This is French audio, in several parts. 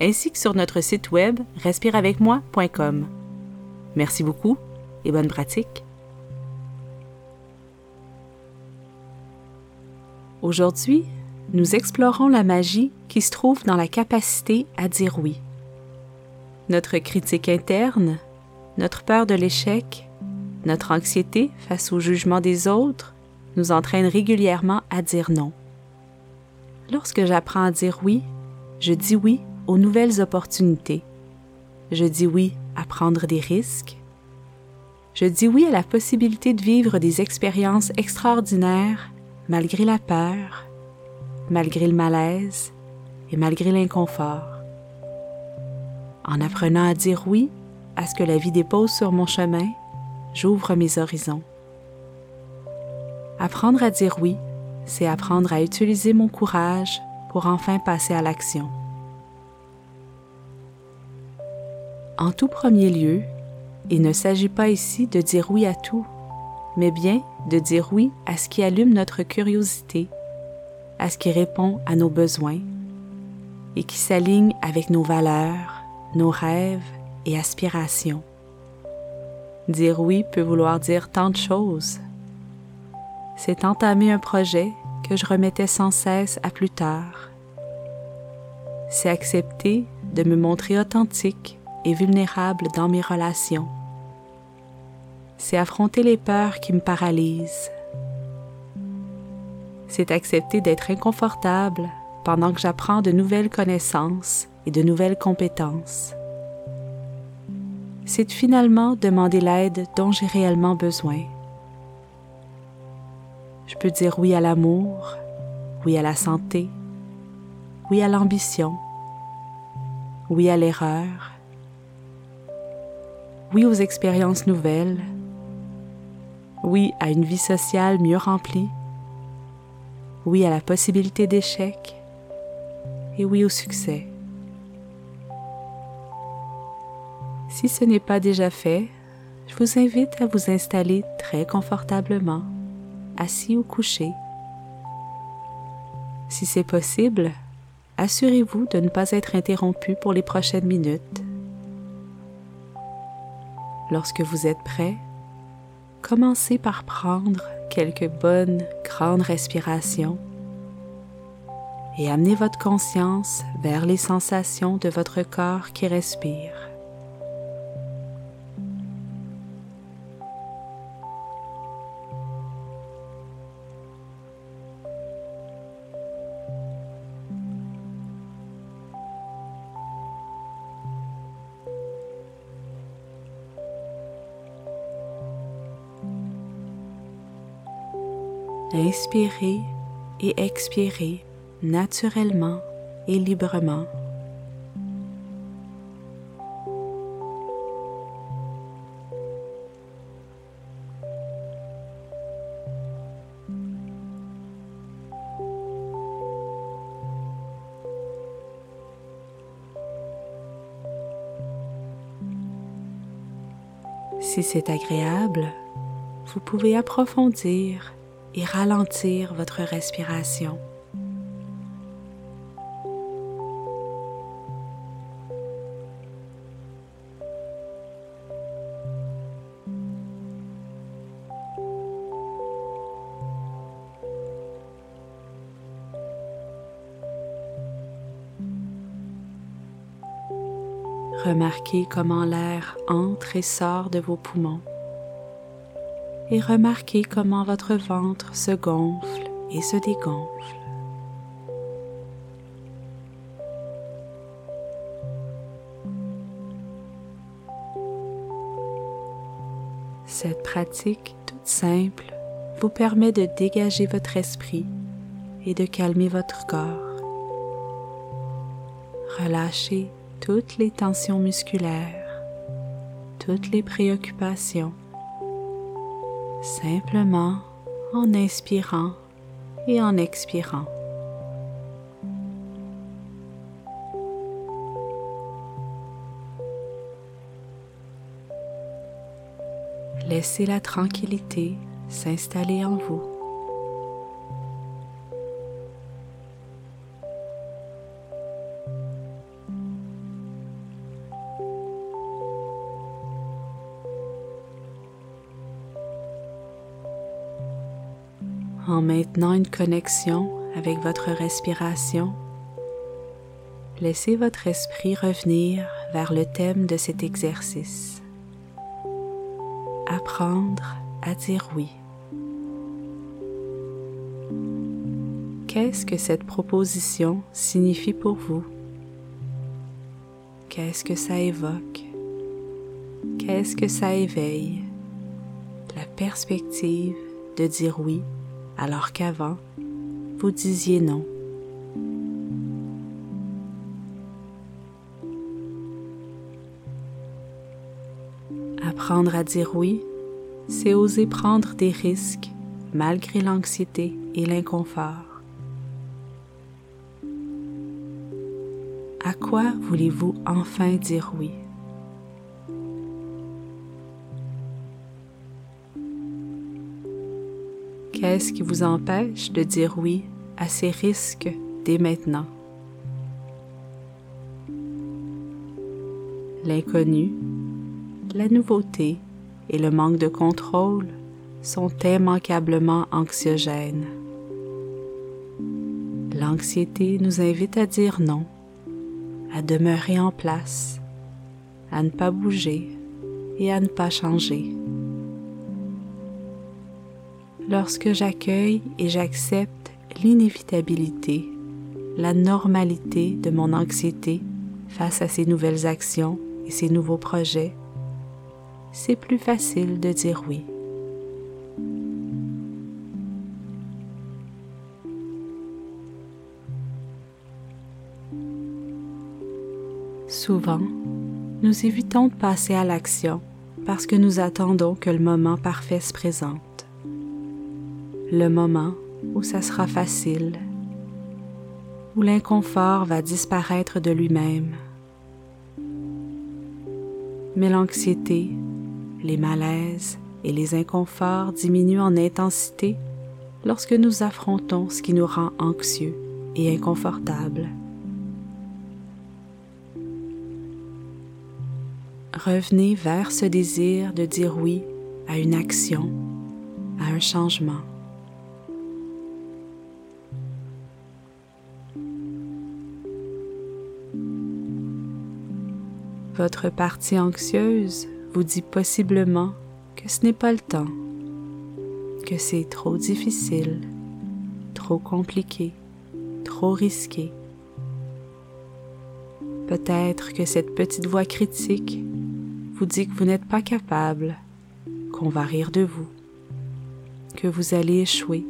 ainsi que sur notre site web respireavecmoi.com. Merci beaucoup et bonne pratique. Aujourd'hui, nous explorons la magie qui se trouve dans la capacité à dire oui. Notre critique interne, notre peur de l'échec, notre anxiété face au jugement des autres nous entraînent régulièrement à dire non. Lorsque j'apprends à dire oui, je dis oui aux nouvelles opportunités. Je dis oui à prendre des risques. Je dis oui à la possibilité de vivre des expériences extraordinaires malgré la peur, malgré le malaise et malgré l'inconfort. En apprenant à dire oui à ce que la vie dépose sur mon chemin, j'ouvre mes horizons. Apprendre à dire oui, c'est apprendre à utiliser mon courage pour enfin passer à l'action. En tout premier lieu, il ne s'agit pas ici de dire oui à tout, mais bien de dire oui à ce qui allume notre curiosité, à ce qui répond à nos besoins et qui s'aligne avec nos valeurs, nos rêves et aspirations. Dire oui peut vouloir dire tant de choses. C'est entamer un projet que je remettais sans cesse à plus tard. C'est accepter de me montrer authentique vulnérable dans mes relations. C'est affronter les peurs qui me paralysent. C'est accepter d'être inconfortable pendant que j'apprends de nouvelles connaissances et de nouvelles compétences. C'est finalement demander l'aide dont j'ai réellement besoin. Je peux dire oui à l'amour, oui à la santé, oui à l'ambition, oui à l'erreur, oui aux expériences nouvelles, oui à une vie sociale mieux remplie, oui à la possibilité d'échec et oui au succès. Si ce n'est pas déjà fait, je vous invite à vous installer très confortablement, assis ou couché. Si c'est possible, assurez-vous de ne pas être interrompu pour les prochaines minutes. Lorsque vous êtes prêt, commencez par prendre quelques bonnes grandes respirations et amenez votre conscience vers les sensations de votre corps qui respire. Inspirez et expirez naturellement et librement. Si c'est agréable, vous pouvez approfondir et ralentir votre respiration. Remarquez comment l'air entre et sort de vos poumons et remarquez comment votre ventre se gonfle et se dégonfle. Cette pratique toute simple vous permet de dégager votre esprit et de calmer votre corps. Relâchez toutes les tensions musculaires, toutes les préoccupations, simplement en inspirant et en expirant. Laissez la tranquillité s'installer en vous. Maintenant une connexion avec votre respiration, laissez votre esprit revenir vers le thème de cet exercice. Apprendre à dire oui. Qu'est-ce que cette proposition signifie pour vous? Qu'est-ce que ça évoque? Qu'est-ce que ça éveille? La perspective de dire oui alors qu'avant, vous disiez non. Apprendre à dire oui, c'est oser prendre des risques malgré l'anxiété et l'inconfort. À quoi voulez-vous enfin dire oui? Qu'est-ce qui vous empêche de dire oui à ces risques dès maintenant? L'inconnu, la nouveauté et le manque de contrôle sont immanquablement anxiogènes. L'anxiété nous invite à dire non, à demeurer en place, à ne pas bouger et à ne pas changer lorsque j'accueille et j'accepte l'inévitabilité, la normalité de mon anxiété face à ces nouvelles actions et ces nouveaux projets, c'est plus facile de dire oui. Souvent, nous évitons de passer à l'action parce que nous attendons que le moment parfait se présente le moment où ça sera facile, où l'inconfort va disparaître de lui-même. Mais l'anxiété, les malaises et les inconforts diminuent en intensité lorsque nous affrontons ce qui nous rend anxieux et inconfortable. Revenez vers ce désir de dire oui à une action, à un changement. Votre partie anxieuse vous dit possiblement que ce n'est pas le temps, que c'est trop difficile, trop compliqué, trop risqué. Peut-être que cette petite voix critique vous dit que vous n'êtes pas capable, qu'on va rire de vous, que vous allez échouer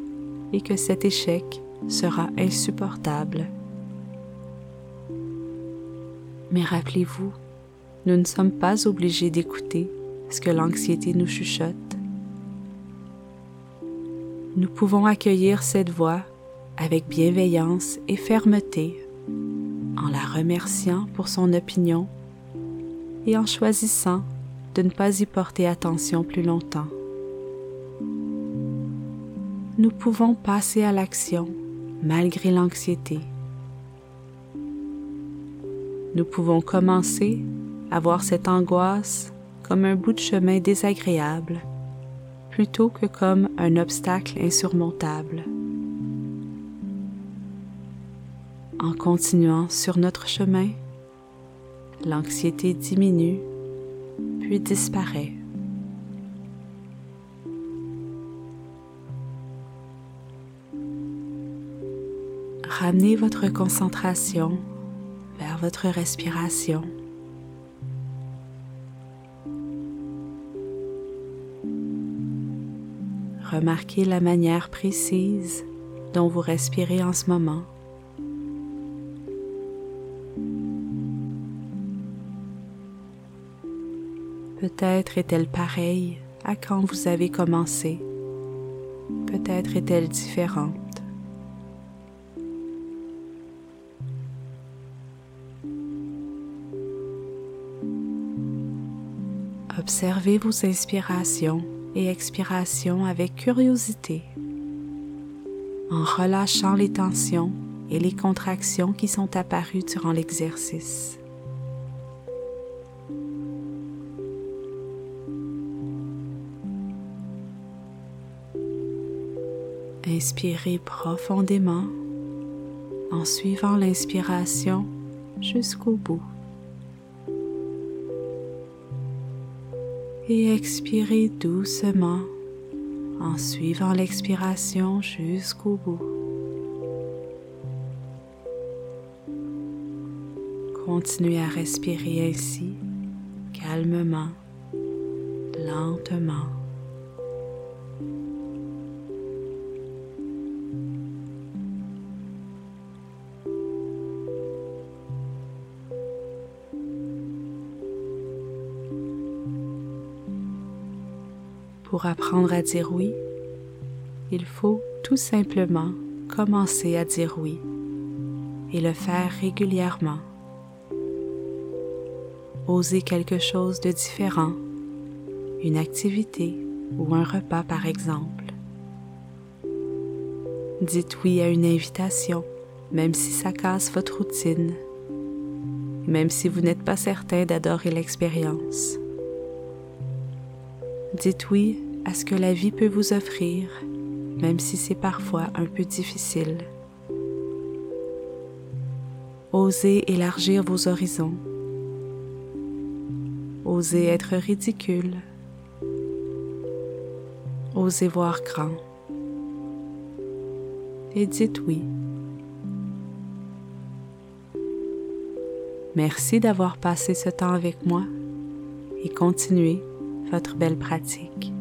et que cet échec sera insupportable. Mais rappelez-vous nous ne sommes pas obligés d'écouter ce que l'anxiété nous chuchote. Nous pouvons accueillir cette voix avec bienveillance et fermeté, en la remerciant pour son opinion et en choisissant de ne pas y porter attention plus longtemps. Nous pouvons passer à l'action malgré l'anxiété. Nous pouvons commencer à voir cette angoisse comme un bout de chemin désagréable plutôt que comme un obstacle insurmontable. En continuant sur notre chemin, l'anxiété diminue puis disparaît. Ramenez votre concentration vers votre respiration. Remarquez la manière précise dont vous respirez en ce moment. Peut-être est-elle pareille à quand vous avez commencé. Peut-être est-elle différente. Observez vos inspirations et expirations avec curiosité, en relâchant les tensions et les contractions qui sont apparues durant l'exercice. Inspirez profondément en suivant l'inspiration jusqu'au bout. Et expirez doucement en suivant l'expiration jusqu'au bout. Continuez à respirer ainsi, calmement, lentement. Pour apprendre à dire oui, il faut tout simplement commencer à dire oui et le faire régulièrement. Oser quelque chose de différent, une activité ou un repas par exemple. Dites oui à une invitation, même si ça casse votre routine, même si vous n'êtes pas certain d'adorer l'expérience. Dites oui à ce que la vie peut vous offrir, même si c'est parfois un peu difficile. Osez élargir vos horizons. Osez être ridicule. Osez voir grand. Et dites oui. Merci d'avoir passé ce temps avec moi et continuez votre belle pratique.